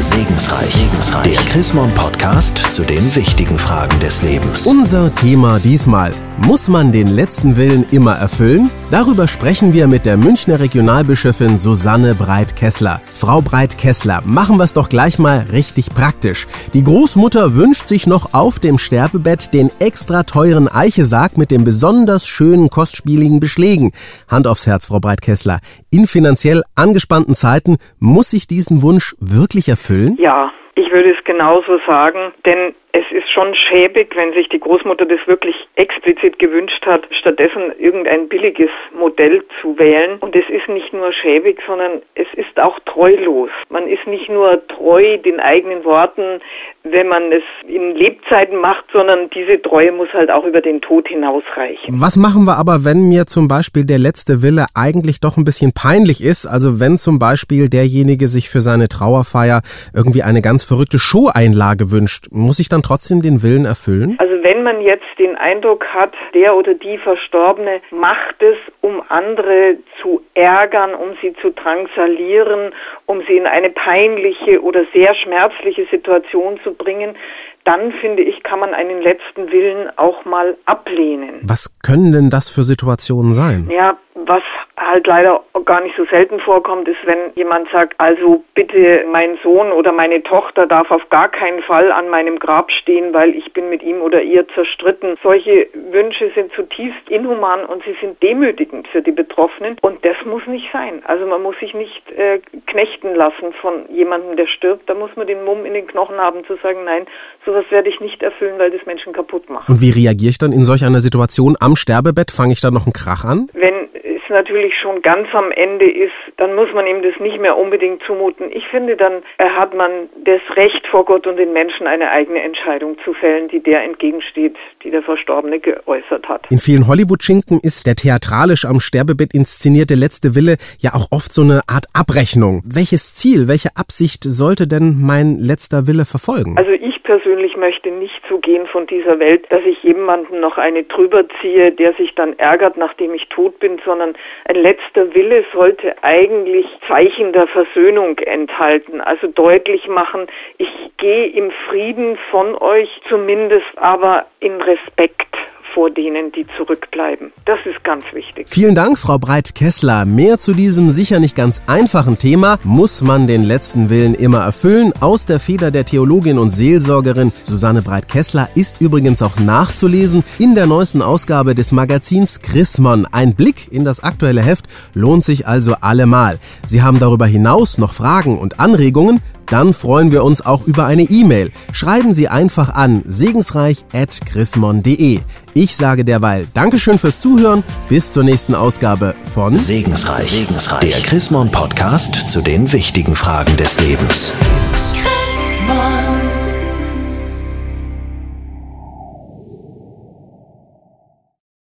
Segensreich. Segensreich. Der Chrismon Podcast zu den wichtigen Fragen des Lebens. Unser Thema diesmal. Muss man den letzten Willen immer erfüllen? Darüber sprechen wir mit der Münchner Regionalbischöfin Susanne Breit-Kessler. Frau Breit-Kessler, machen wir es doch gleich mal richtig praktisch. Die Großmutter wünscht sich noch auf dem Sterbebett den extra teuren Eichesarg mit den besonders schönen kostspieligen Beschlägen. Hand aufs Herz, Frau Breit-Kessler. In finanziell angespannten Zeiten muss sich diesen Wunsch wirklich erfüllen? Ja, ich würde es genauso sagen, denn es ist schon schäbig, wenn sich die Großmutter das wirklich explizit gewünscht hat, stattdessen irgendein billiges Modell zu wählen. Und es ist nicht nur schäbig, sondern es ist auch treulos. Man ist nicht nur treu den eigenen Worten, wenn man es in Lebzeiten macht, sondern diese Treue muss halt auch über den Tod hinausreichen. Was machen wir aber, wenn mir zum Beispiel der letzte Wille eigentlich doch ein bisschen peinlich ist? Also wenn zum Beispiel derjenige sich für seine Trauerfeier irgendwie eine ganz verrückte Show-Einlage wünscht, muss ich dann trotzdem den Willen erfüllen? Also wenn man jetzt den Eindruck hat, der oder die Verstorbene macht es, um andere zu ärgern, um sie zu drangsalieren, um sie in eine peinliche oder sehr schmerzliche Situation zu bringen, dann finde ich, kann man einen letzten Willen auch mal ablehnen. Was können denn das für Situationen sein? Ja, was halt leider gar nicht so selten vorkommt, ist, wenn jemand sagt, also bitte mein Sohn oder meine Tochter darf auf gar keinen Fall an meinem Grab stehen, weil ich bin mit ihm oder ihr zerstritten. Solche Wünsche sind zutiefst inhuman und sie sind demütigend für die Betroffenen und das muss nicht sein. Also man muss sich nicht äh, knechten lassen von jemandem, der stirbt. Da muss man den Mumm in den Knochen haben zu sagen, nein, sowas werde ich nicht erfüllen, weil das Menschen kaputt macht. Und wie reagiere ich dann in solch einer Situation am Sterbebett? Fange ich da noch einen Krach an? Wenn natürlich schon ganz am Ende ist, dann muss man ihm das nicht mehr unbedingt zumuten. Ich finde, dann hat man das Recht vor Gott und den Menschen eine eigene Entscheidung zu fällen, die der entgegensteht, die der Verstorbene geäußert hat. In vielen Hollywood-Schinken ist der theatralisch am Sterbebett inszenierte letzte Wille ja auch oft so eine Art Abrechnung. Welches Ziel, welche Absicht sollte denn mein letzter Wille verfolgen? Also ich persönlich möchte nicht so gehen von dieser Welt, dass ich jemanden noch eine drüber ziehe, der sich dann ärgert, nachdem ich tot bin, sondern ein letzter Wille sollte eigentlich Zeichen der Versöhnung enthalten, also deutlich machen, ich gehe im Frieden von euch, zumindest aber in Respekt vor denen, die zurückbleiben. Das ist ganz wichtig. Vielen Dank, Frau Breit-Kessler. Mehr zu diesem sicher nicht ganz einfachen Thema. Muss man den letzten Willen immer erfüllen? Aus der Feder der Theologin und Seelsorgerin Susanne Breit-Kessler ist übrigens auch nachzulesen in der neuesten Ausgabe des Magazins Chrismon. Ein Blick in das aktuelle Heft lohnt sich also allemal. Sie haben darüber hinaus noch Fragen und Anregungen? Dann freuen wir uns auch über eine E-Mail. Schreiben Sie einfach an segensreich.chrismon.de. Ich sage derweil Dankeschön fürs Zuhören. Bis zur nächsten Ausgabe von Segensreich. Segensreich. Der Chrismon Podcast zu den wichtigen Fragen des Lebens.